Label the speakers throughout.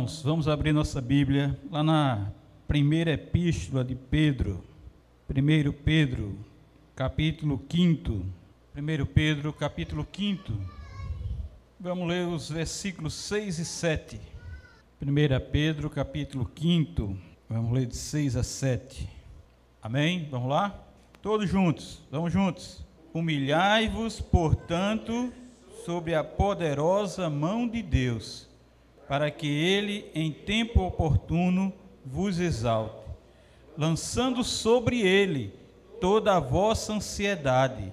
Speaker 1: Irmãos, vamos abrir nossa Bíblia lá na primeira epístola de Pedro. 1 Pedro, capítulo 5. 1 Pedro, capítulo 5. Vamos ler os versículos 6 e 7. 1 Pedro, capítulo 5. Vamos ler de 6 a 7. Amém? Vamos lá? Todos juntos, vamos juntos. Humilhai-vos, portanto, sobre a poderosa mão de Deus para que ele, em tempo oportuno, vos exalte, lançando sobre ele toda a vossa ansiedade,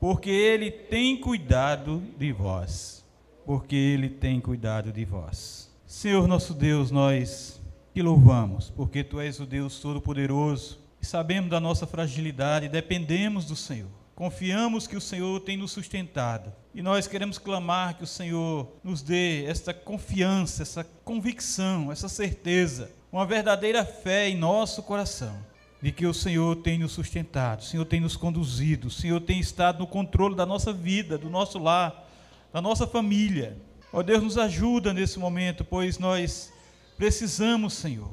Speaker 1: porque ele tem cuidado de vós. Porque ele tem cuidado de vós. Senhor nosso Deus, nós te louvamos, porque tu és o Deus Todo-Poderoso e sabemos da nossa fragilidade dependemos do Senhor. Confiamos que o Senhor tem nos sustentado. E nós queremos clamar que o Senhor nos dê esta confiança, essa convicção, essa certeza, uma verdadeira fé em nosso coração, de que o Senhor tem nos sustentado, o Senhor tem nos conduzido, o Senhor tem estado no controle da nossa vida, do nosso lar, da nossa família. Ó Deus, nos ajuda nesse momento, pois nós precisamos, Senhor,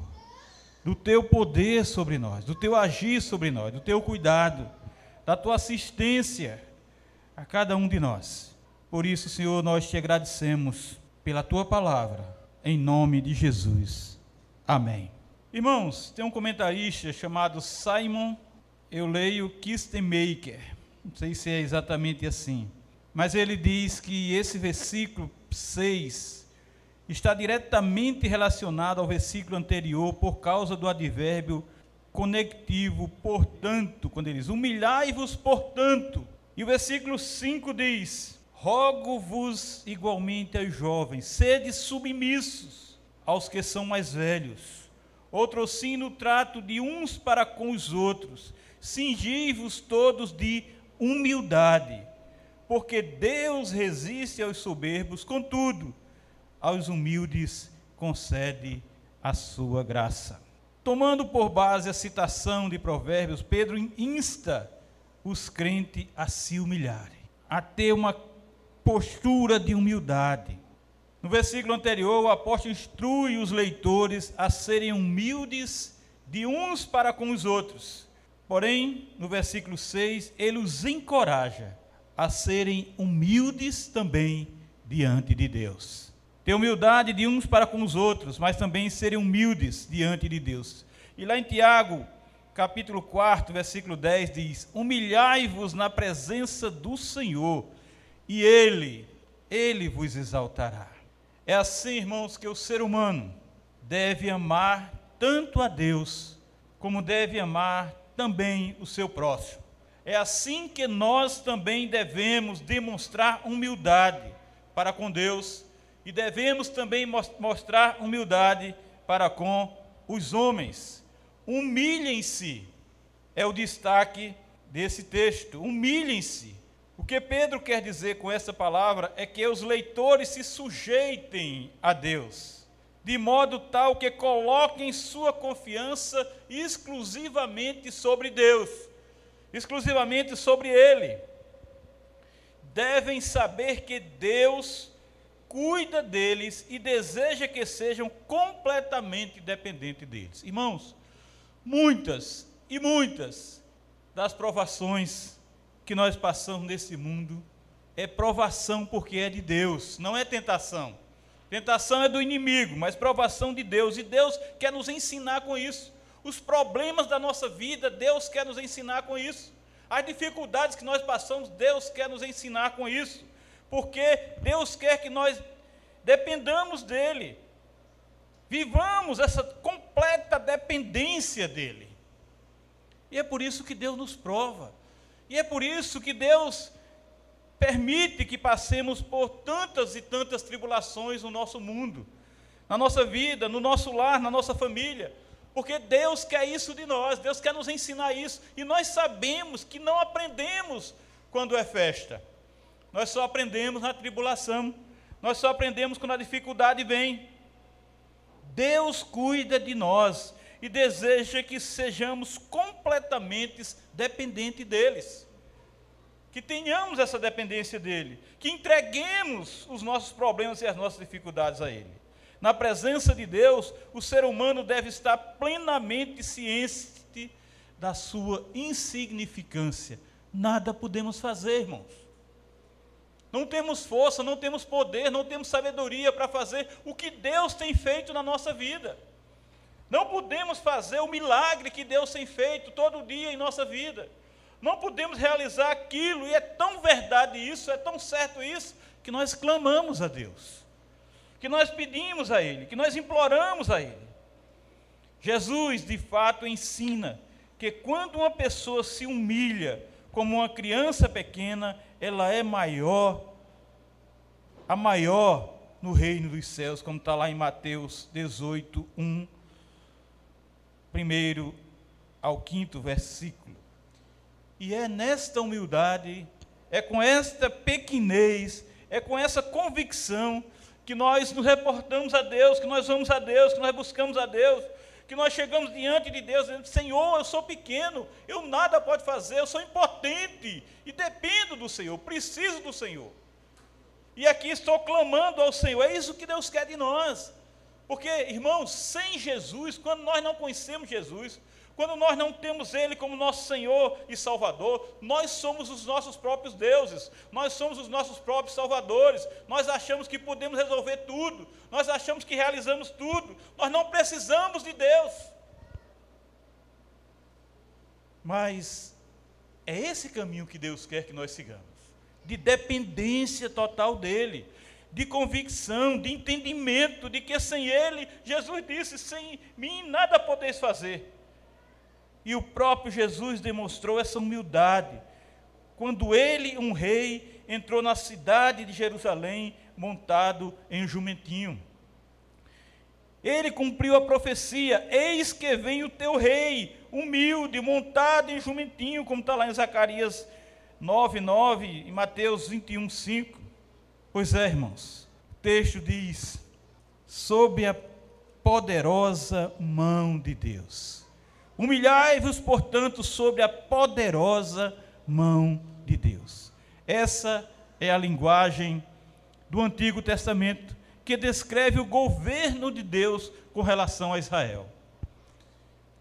Speaker 1: do teu poder sobre nós, do teu agir sobre nós, do teu cuidado da tua assistência a cada um de nós. Por isso, Senhor, nós te agradecemos pela tua palavra, em nome de Jesus. Amém. Irmãos, tem um comentarista chamado Simon, eu leio Kistenmaker, não sei se é exatamente assim, mas ele diz que esse versículo 6 está diretamente relacionado ao versículo anterior por causa do advérbio conectivo, portanto, quando ele diz: humilhai-vos, portanto. E o versículo 5 diz: Rogo-vos igualmente aos jovens, sede submissos aos que são mais velhos. Outro sim no trato de uns para com os outros. Cingi-vos todos de humildade, porque Deus resiste aos soberbos, contudo, aos humildes concede a sua graça. Tomando por base a citação de Provérbios, Pedro insta os crentes a se humilharem, a ter uma postura de humildade. No versículo anterior, o apóstolo instrui os leitores a serem humildes de uns para com os outros. Porém, no versículo 6, ele os encoraja a serem humildes também diante de Deus. Ter humildade de uns para com os outros, mas também serem humildes diante de Deus. E lá em Tiago, capítulo 4, versículo 10 diz: Humilhai-vos na presença do Senhor, e Ele, Ele vos exaltará. É assim, irmãos, que o ser humano deve amar tanto a Deus, como deve amar também o seu próximo. É assim que nós também devemos demonstrar humildade para com Deus e devemos também mostrar humildade para com os homens. Humilhem-se, é o destaque desse texto. Humilhem-se. O que Pedro quer dizer com essa palavra é que os leitores se sujeitem a Deus, de modo tal que coloquem sua confiança exclusivamente sobre Deus, exclusivamente sobre Ele. Devem saber que Deus cuida deles e deseja que sejam completamente dependentes deles. Irmãos, muitas e muitas das provações que nós passamos nesse mundo é provação porque é de Deus, não é tentação. Tentação é do inimigo, mas provação de Deus, e Deus quer nos ensinar com isso. Os problemas da nossa vida, Deus quer nos ensinar com isso. As dificuldades que nós passamos, Deus quer nos ensinar com isso porque Deus quer que nós dependamos dEle, vivamos essa completa dependência dEle. E é por isso que Deus nos prova, e é por isso que Deus permite que passemos por tantas e tantas tribulações no nosso mundo, na nossa vida, no nosso lar, na nossa família. Porque Deus quer isso de nós, Deus quer nos ensinar isso, e nós sabemos que não aprendemos quando é festa. Nós só aprendemos na tribulação. Nós só aprendemos quando a dificuldade vem. Deus cuida de nós e deseja que sejamos completamente dependentes deles. Que tenhamos essa dependência dele, que entreguemos os nossos problemas e as nossas dificuldades a ele. na presença de Deus, o ser humano deve estar plenamente ciente da sua insignificância. Nada podemos fazer, irmãos. Não temos força, não temos poder, não temos sabedoria para fazer o que Deus tem feito na nossa vida. Não podemos fazer o milagre que Deus tem feito todo dia em nossa vida. Não podemos realizar aquilo, e é tão verdade isso, é tão certo isso, que nós clamamos a Deus, que nós pedimos a Ele, que nós imploramos a Ele. Jesus, de fato, ensina que quando uma pessoa se humilha como uma criança pequena, ela é maior, a maior no reino dos céus, como está lá em Mateus 18, 1, primeiro ao quinto versículo. E é nesta humildade, é com esta pequenez, é com essa convicção que nós nos reportamos a Deus, que nós vamos a Deus, que nós buscamos a Deus, que nós chegamos diante de Deus dizendo: Senhor, eu sou pequeno, eu nada pode fazer, eu sou impotente e dependo do Senhor, preciso do Senhor. E aqui estou clamando ao Senhor, é isso que Deus quer de nós. Porque, irmãos, sem Jesus, quando nós não conhecemos Jesus, quando nós não temos Ele como nosso Senhor e Salvador, nós somos os nossos próprios deuses, nós somos os nossos próprios salvadores, nós achamos que podemos resolver tudo, nós achamos que realizamos tudo, nós não precisamos de Deus. Mas é esse caminho que Deus quer que nós sigamos, de dependência total dEle, de convicção, de entendimento de que sem Ele, Jesus disse: sem mim nada podeis fazer. E o próprio Jesus demonstrou essa humildade quando ele, um rei, entrou na cidade de Jerusalém montado em um jumentinho. Ele cumpriu a profecia: Eis que vem o teu rei, humilde, montado em jumentinho, como está lá em Zacarias 9, 9 e Mateus 21, 5. Pois é, irmãos, o texto diz: sob a poderosa mão de Deus Humilhai-vos, portanto, sobre a poderosa mão de Deus. Essa é a linguagem do Antigo Testamento que descreve o governo de Deus com relação a Israel.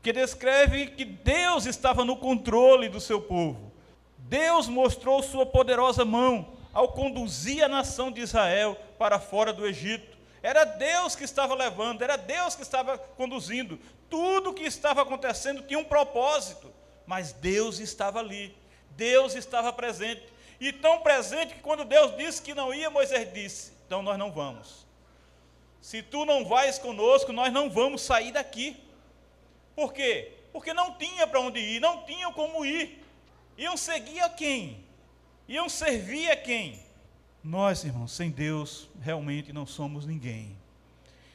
Speaker 1: Que descreve que Deus estava no controle do seu povo. Deus mostrou sua poderosa mão ao conduzir a nação de Israel para fora do Egito. Era Deus que estava levando, era Deus que estava conduzindo. Tudo que estava acontecendo tinha um propósito, mas Deus estava ali, Deus estava presente. E tão presente que quando Deus disse que não ia, Moisés disse: Então nós não vamos. Se tu não vais conosco, nós não vamos sair daqui. Por quê? Porque não tinha para onde ir, não tinham como ir. Iam seguir a quem? Iam servir a quem? Nós, irmãos, sem Deus, realmente não somos ninguém.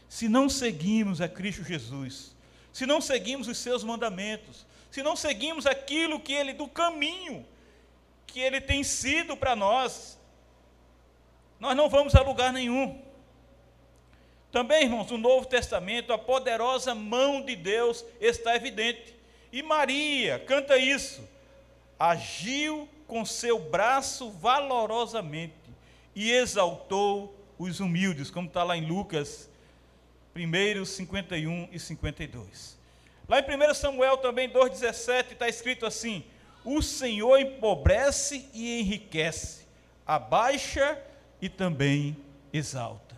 Speaker 1: Se não seguimos a Cristo Jesus, se não seguimos os seus mandamentos, se não seguimos aquilo que ele, do caminho que ele tem sido para nós, nós não vamos a lugar nenhum. Também, irmãos, no Novo Testamento, a poderosa mão de Deus está evidente. E Maria canta isso: agiu com seu braço valorosamente e exaltou os humildes, como está lá em Lucas 1, 51 e 52. Lá em 1 Samuel também 2,17 está escrito assim: O Senhor empobrece e enriquece, abaixa e também exalta.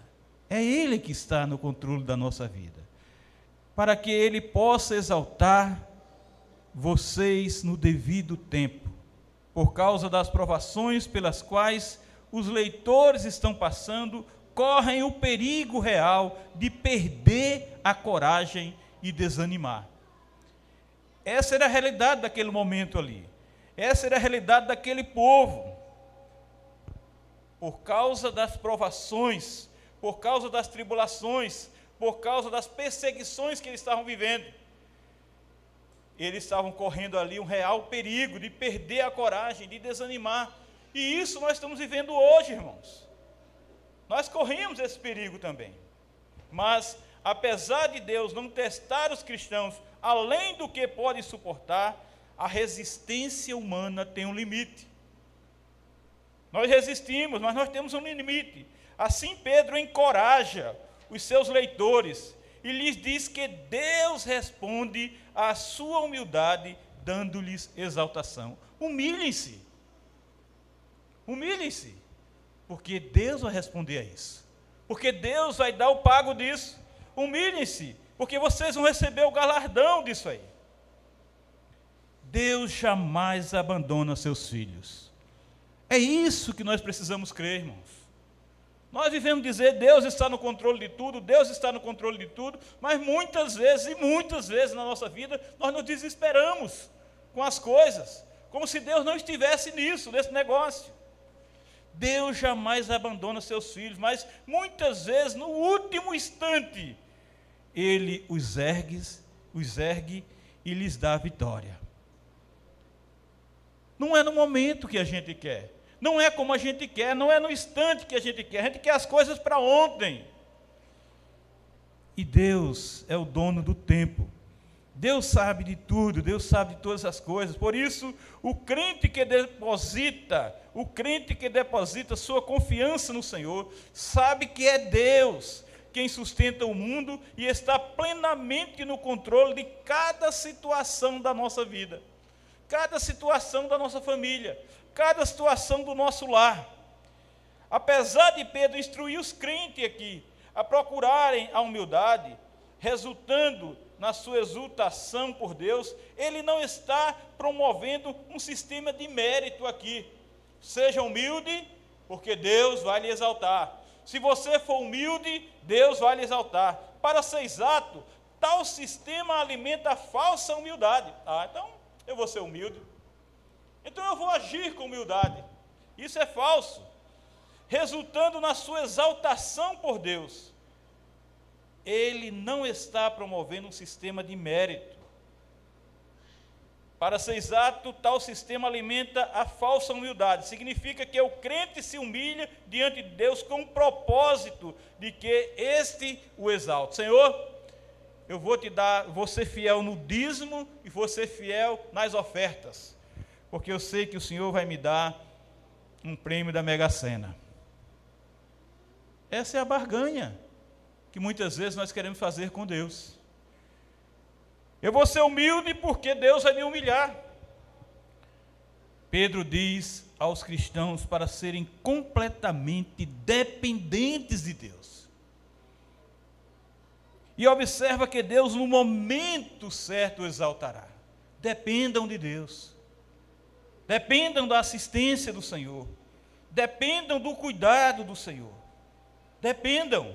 Speaker 1: É Ele que está no controle da nossa vida, para que Ele possa exaltar vocês no devido tempo, por causa das provações pelas quais os leitores estão passando correm o perigo real de perder a coragem e desanimar. Essa era a realidade daquele momento ali. Essa era a realidade daquele povo. Por causa das provações, por causa das tribulações, por causa das perseguições que eles estavam vivendo, eles estavam correndo ali um real perigo de perder a coragem, de desanimar. E isso nós estamos vivendo hoje, irmãos. Nós corremos esse perigo também. Mas, apesar de Deus não testar os cristãos além do que podem suportar, a resistência humana tem um limite. Nós resistimos, mas nós temos um limite. Assim, Pedro encoraja os seus leitores e lhes diz que Deus responde à sua humildade, dando-lhes exaltação. Humilhem-se. Humilhem-se. Porque Deus vai responder a isso. Porque Deus vai dar o pago disso. Humilhem-se. Porque vocês vão receber o galardão disso aí. Deus jamais abandona seus filhos. É isso que nós precisamos crer, irmãos. Nós vivemos dizer Deus está no controle de tudo, Deus está no controle de tudo, mas muitas vezes e muitas vezes na nossa vida nós nos desesperamos com as coisas, como se Deus não estivesse nisso, nesse negócio. Deus jamais abandona seus filhos, mas muitas vezes no último instante ele os ergue, os ergue e lhes dá vitória. Não é no momento que a gente quer, não é como a gente quer, não é no instante que a gente quer, a gente quer as coisas para ontem. E Deus é o dono do tempo. Deus sabe de tudo, Deus sabe de todas as coisas. Por isso, o crente que deposita, o crente que deposita sua confiança no Senhor, sabe que é Deus quem sustenta o mundo e está plenamente no controle de cada situação da nossa vida, cada situação da nossa família, cada situação do nosso lar. Apesar de Pedro instruir os crentes aqui a procurarem a humildade, resultando na sua exultação por Deus, ele não está promovendo um sistema de mérito aqui. Seja humilde, porque Deus vai lhe exaltar. Se você for humilde, Deus vai lhe exaltar. Para ser exato, tal sistema alimenta a falsa humildade. Ah, então eu vou ser humilde. Então eu vou agir com humildade. Isso é falso. Resultando na sua exaltação por Deus. Ele não está promovendo um sistema de mérito. Para ser exato, tal sistema alimenta a falsa humildade. Significa que o crente se humilha diante de Deus com o propósito de que este o exalte. Senhor, eu vou te dar, vou ser fiel no dízimo e vou ser fiel nas ofertas porque eu sei que o Senhor vai me dar um prêmio da Mega Sena. Essa é a barganha que muitas vezes nós queremos fazer com Deus. Eu vou ser humilde porque Deus vai me humilhar. Pedro diz aos cristãos para serem completamente dependentes de Deus. E observa que Deus, no momento certo, exaltará. Dependam de Deus. Dependam da assistência do Senhor. Dependam do cuidado do Senhor. Dependam.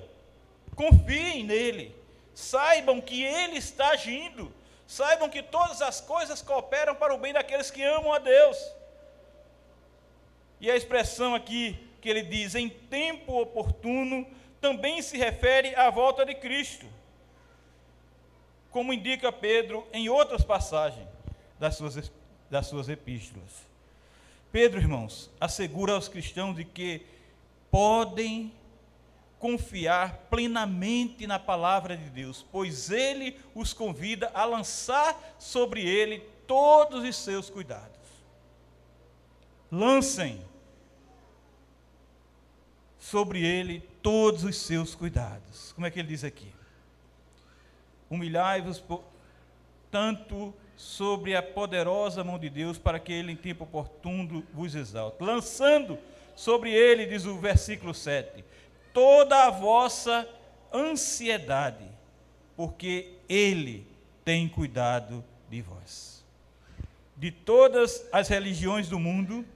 Speaker 1: Confiem nele. Saibam que ele está agindo. Saibam que todas as coisas cooperam para o bem daqueles que amam a Deus. E a expressão aqui que ele diz em tempo oportuno também se refere à volta de Cristo. Como indica Pedro em outras passagens das suas das suas epístolas. Pedro, irmãos, assegura aos cristãos de que podem confiar plenamente na palavra de Deus, pois ele os convida a lançar sobre ele todos os seus cuidados. Lancem sobre ele todos os seus cuidados. Como é que ele diz aqui? Humilhai-vos tanto sobre a poderosa mão de Deus, para que ele em tempo oportuno vos exalte. Lançando sobre ele, diz o versículo 7, toda a vossa ansiedade, porque ele tem cuidado de vós. De todas as religiões do mundo,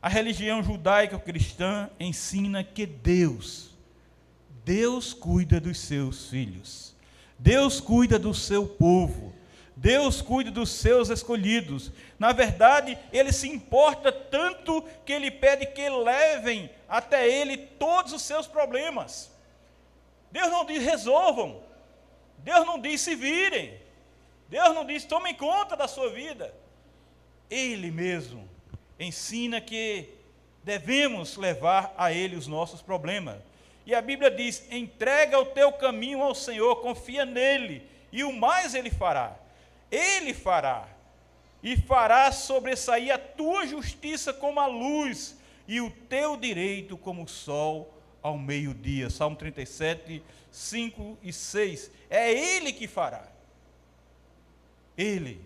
Speaker 1: a religião judaico-cristã ensina que Deus, Deus cuida dos seus filhos. Deus cuida do seu povo. Deus cuida dos seus escolhidos. Na verdade, ele se importa tanto que ele pede que levem até ele todos os seus problemas. Deus não diz resolvam. Deus não diz se virem. Deus não diz tomem conta da sua vida. Ele mesmo ensina que devemos levar a ele os nossos problemas. E a Bíblia diz: entrega o teu caminho ao Senhor, confia nele, e o mais ele fará. Ele fará, e fará sobressair a tua justiça como a luz, e o teu direito como o sol ao meio-dia. Salmo 37, 5 e 6. É Ele que fará. Ele.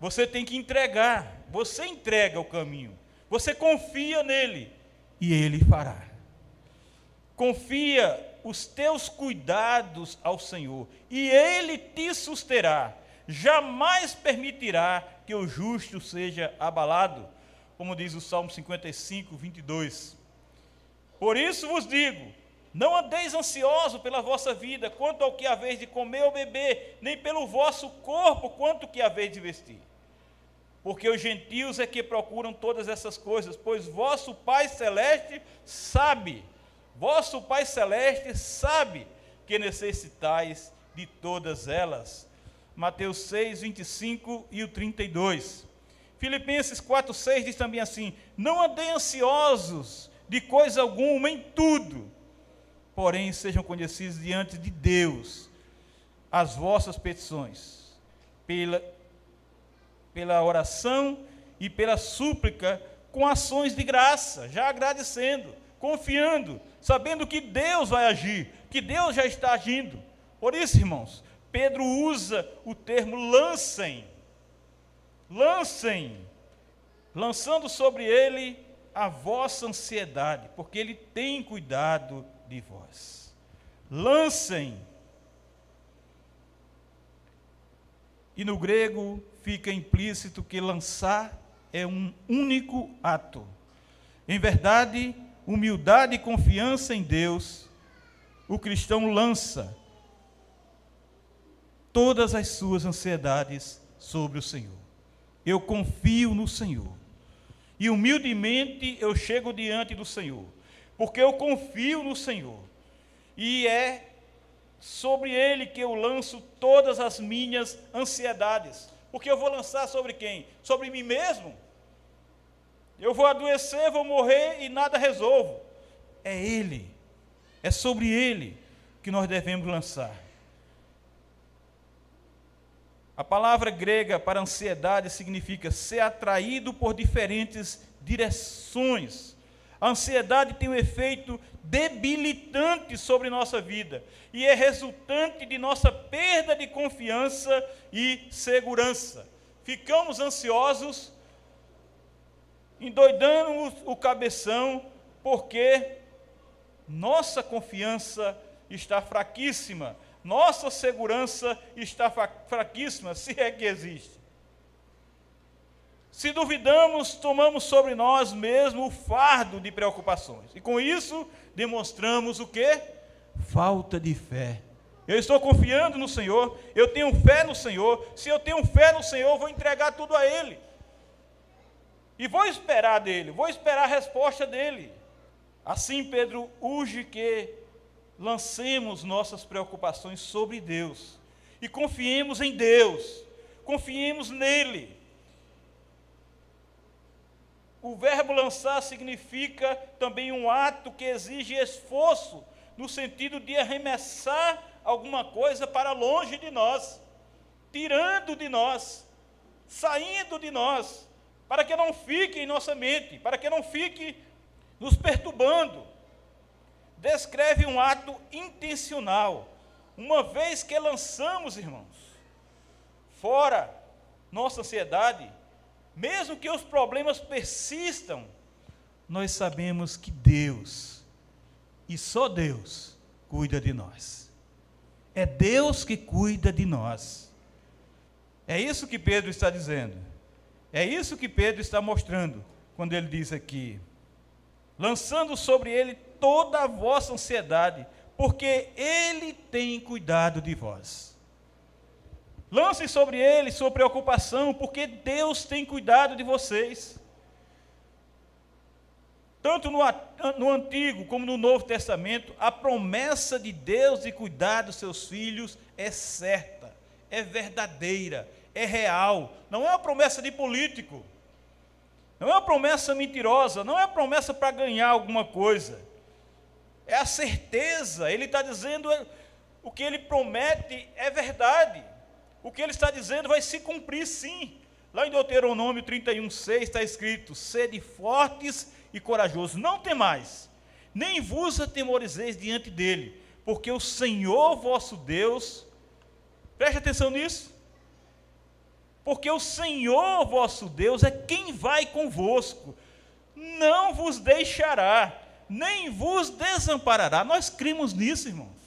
Speaker 1: Você tem que entregar. Você entrega o caminho. Você confia nele. E Ele fará. Confia os teus cuidados ao Senhor. E Ele te susterá. Jamais permitirá que o justo seja abalado. Como diz o Salmo 55, 22. Por isso vos digo: não andeis ansioso pela vossa vida, quanto ao que haveis de comer ou beber, nem pelo vosso corpo, quanto que haveis de vestir. Porque os gentios é que procuram todas essas coisas, pois vosso Pai Celeste sabe, vosso Pai Celeste sabe que necessitais de todas elas. Mateus 6, 25 e o 32. Filipenses 4, 6 diz também assim: Não andei ansiosos de coisa alguma em tudo, porém sejam conhecidos diante de Deus as vossas petições, pela, pela oração e pela súplica, com ações de graça, já agradecendo, confiando, sabendo que Deus vai agir, que Deus já está agindo. Por isso, irmãos, Pedro usa o termo lancem, lancem, lançando sobre ele a vossa ansiedade, porque Ele tem cuidado de vós. Lancem. E no grego fica implícito que lançar é um único ato. Em verdade, humildade e confiança em Deus, o cristão lança todas as suas ansiedades sobre o Senhor. Eu confio no Senhor. E humildemente eu chego diante do Senhor, porque eu confio no Senhor. E é sobre Ele que eu lanço todas as minhas ansiedades. Porque eu vou lançar sobre quem? Sobre mim mesmo? Eu vou adoecer, vou morrer e nada resolvo. É Ele, é sobre Ele que nós devemos lançar. A palavra grega para ansiedade significa ser atraído por diferentes direções. A ansiedade tem um efeito debilitante sobre nossa vida e é resultante de nossa perda de confiança e segurança. Ficamos ansiosos, endoidando o cabeção, porque nossa confiança está fraquíssima nossa segurança está fraquíssima, se é que existe. Se duvidamos, tomamos sobre nós mesmos o fardo de preocupações. E com isso, demonstramos o que? Falta de fé. Eu estou confiando no Senhor, eu tenho fé no Senhor. Se eu tenho fé no Senhor, vou entregar tudo a Ele. E vou esperar dele, vou esperar a resposta dele. Assim, Pedro urge que lancemos nossas preocupações sobre Deus e confiemos em Deus, confiemos nele. O verbo lançar significa também um ato que exige esforço, no sentido de arremessar alguma coisa para longe de nós, tirando de nós, saindo de nós, para que não fique em nossa mente, para que não fique nos perturbando descreve um ato intencional, uma vez que lançamos, irmãos, fora nossa ansiedade, mesmo que os problemas persistam, nós sabemos que Deus, e só Deus, cuida de nós. É Deus que cuida de nós. É isso que Pedro está dizendo. É isso que Pedro está mostrando quando ele diz aqui: lançando sobre ele toda a vossa ansiedade, porque Ele tem cuidado de vós. Lance sobre Ele sua preocupação, porque Deus tem cuidado de vocês. Tanto no, no Antigo como no Novo Testamento, a promessa de Deus de cuidar dos seus filhos é certa, é verdadeira, é real. Não é uma promessa de político, não é uma promessa mentirosa, não é uma promessa para ganhar alguma coisa é a certeza. Ele está dizendo o que ele promete é verdade. O que ele está dizendo vai se cumprir sim. Lá em Deuteronômio 31,6 está escrito: sede fortes e corajosos, não temais,
Speaker 2: nem vos atemorizeis diante dele, porque o Senhor vosso Deus, preste atenção nisso, porque o Senhor vosso Deus é quem vai convosco, não vos deixará, nem vos desamparará. Nós cremos nisso, irmãos.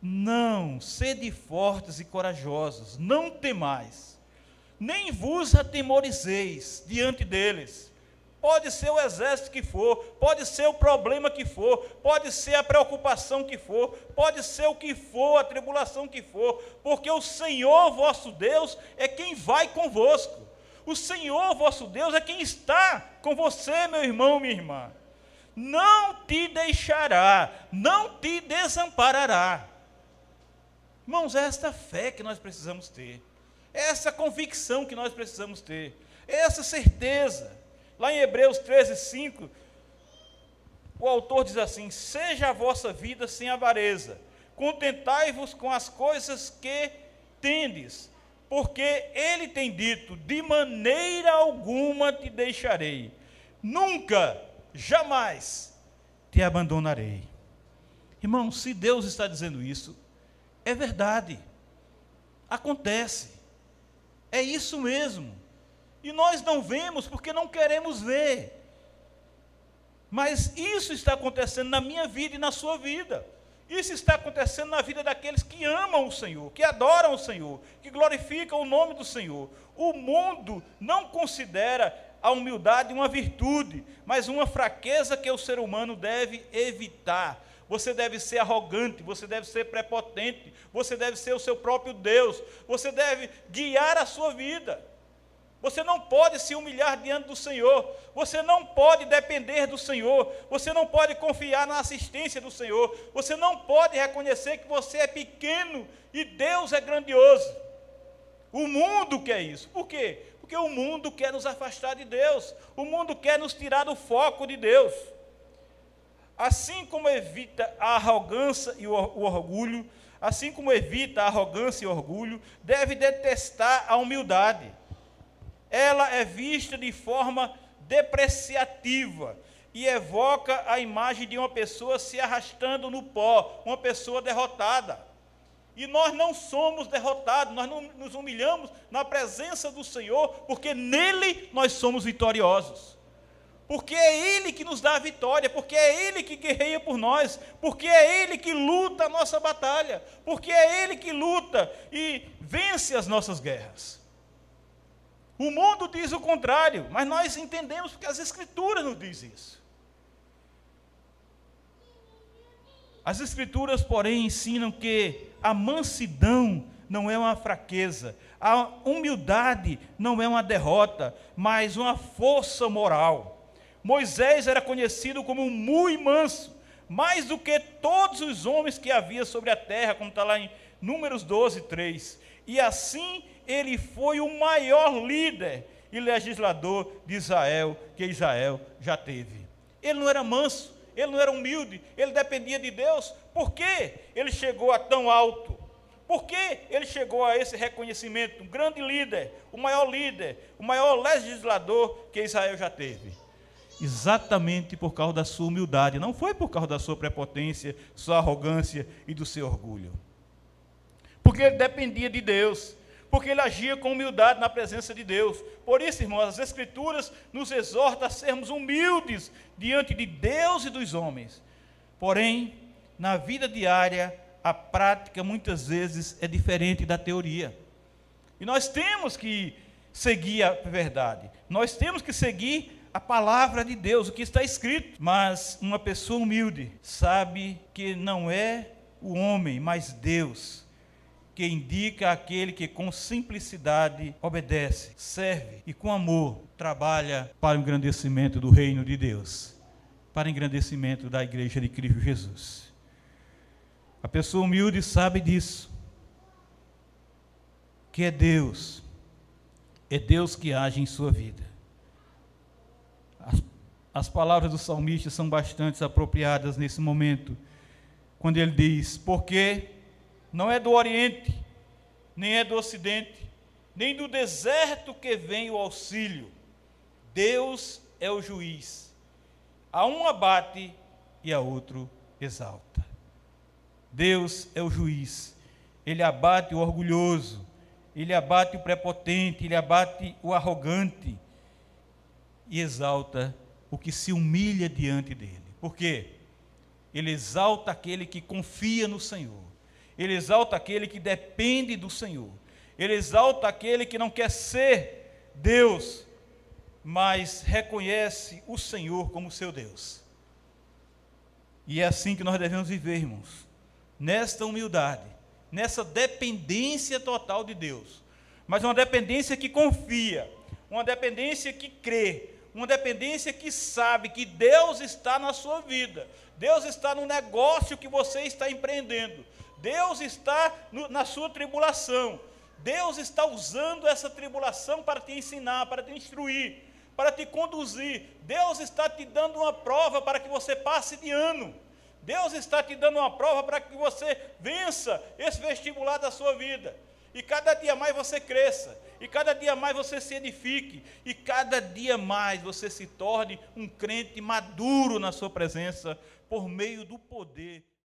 Speaker 2: Não, sede fortes e corajosos, não temais, nem vos atemorizeis diante deles. Pode ser o exército que for, pode ser o problema que for, pode ser a preocupação que for, pode ser o que for, a tribulação que for, porque o Senhor vosso Deus é quem vai convosco. O Senhor vosso Deus é quem está com você, meu irmão, minha irmã. Não te deixará, não te desamparará. Irmãos, é esta fé que nós precisamos ter, é essa convicção que nós precisamos ter, é essa certeza. Lá em Hebreus 13, 5, o autor diz assim: Seja a vossa vida sem avareza, contentai-vos com as coisas que tendes, porque ele tem dito: De maneira alguma te deixarei, nunca, jamais te abandonarei. Irmão, se Deus está dizendo isso, é verdade. Acontece. É isso mesmo. E nós não vemos porque não queremos ver. Mas isso está acontecendo na minha vida e na sua vida. Isso está acontecendo na vida daqueles que amam o Senhor, que adoram o Senhor, que glorificam o nome do Senhor. O mundo não considera a humildade uma virtude, mas uma fraqueza que o ser humano deve evitar. Você deve ser arrogante, você deve ser prepotente, você deve ser o seu próprio Deus, você deve guiar a sua vida. Você não pode se humilhar diante do Senhor, você não pode depender do Senhor, você não pode confiar na assistência do Senhor, você não pode reconhecer que você é pequeno e Deus é grandioso. O mundo quer isso. Por quê? Porque o mundo quer nos afastar de Deus, o mundo quer nos tirar do foco de Deus. Assim como evita a arrogância e o orgulho, assim como evita a arrogância e o orgulho, deve detestar a humildade. Ela é vista de forma depreciativa e evoca a imagem de uma pessoa se arrastando no pó, uma pessoa derrotada. E nós não somos derrotados, nós não nos humilhamos na presença do Senhor, porque nele nós somos vitoriosos porque é Ele que nos dá a vitória, porque é Ele que guerreia por nós, porque é Ele que luta a nossa batalha, porque é Ele que luta e vence as nossas guerras. O mundo diz o contrário, mas nós entendemos porque as Escrituras nos dizem isso. As Escrituras, porém, ensinam que a mansidão não é uma fraqueza, a humildade não é uma derrota, mas uma força moral. Moisés era conhecido como muito manso, mais do que todos os homens que havia sobre a terra, como está lá em Números 12, 3. E assim ele foi o maior líder e legislador de Israel que Israel já teve. Ele não era manso, ele não era humilde, ele dependia de Deus. Por que ele chegou a tão alto? Por que ele chegou a esse reconhecimento? Um grande líder, o maior líder, o maior legislador que Israel já teve exatamente por causa da sua humildade, não foi por causa da sua prepotência, sua arrogância e do seu orgulho. Porque ele dependia de Deus, porque ele agia com humildade na presença de Deus. Por isso, irmãos, as Escrituras nos exortam a sermos humildes diante de Deus e dos homens. Porém, na vida diária, a prática muitas vezes é diferente da teoria. E nós temos que seguir a verdade, nós temos que seguir a palavra de Deus, o que está escrito. Mas uma pessoa humilde sabe que não é o homem, mas Deus que indica aquele que com simplicidade obedece, serve e com amor trabalha para o engrandecimento do reino de Deus, para o engrandecimento da igreja de Cristo Jesus. A pessoa humilde sabe disso, que é Deus, é Deus que age em sua vida. As, as palavras do salmista são bastante apropriadas nesse momento, quando ele diz: Porque não é do Oriente, nem é do Ocidente, nem do deserto que vem o auxílio. Deus é o juiz. A um abate e a outro exalta. Deus é o juiz. Ele abate o orgulhoso, ele abate o prepotente, ele abate o arrogante e exalta o que se humilha diante dele. Por quê? Ele exalta aquele que confia no Senhor. Ele exalta aquele que depende do Senhor. Ele exalta aquele que não quer ser Deus, mas reconhece o Senhor como seu Deus. E é assim que nós devemos viver, irmãos. Nesta humildade, nessa dependência total de Deus. Mas uma dependência que confia, uma dependência que crê, uma dependência que sabe que Deus está na sua vida, Deus está no negócio que você está empreendendo, Deus está no, na sua tribulação, Deus está usando essa tribulação para te ensinar, para te instruir, para te conduzir. Deus está te dando uma prova para que você passe de ano. Deus está te dando uma prova para que você vença esse vestibular da sua vida. E cada dia mais você cresça, e cada dia mais você se edifique, e cada dia mais você se torne um crente maduro na sua presença por meio do poder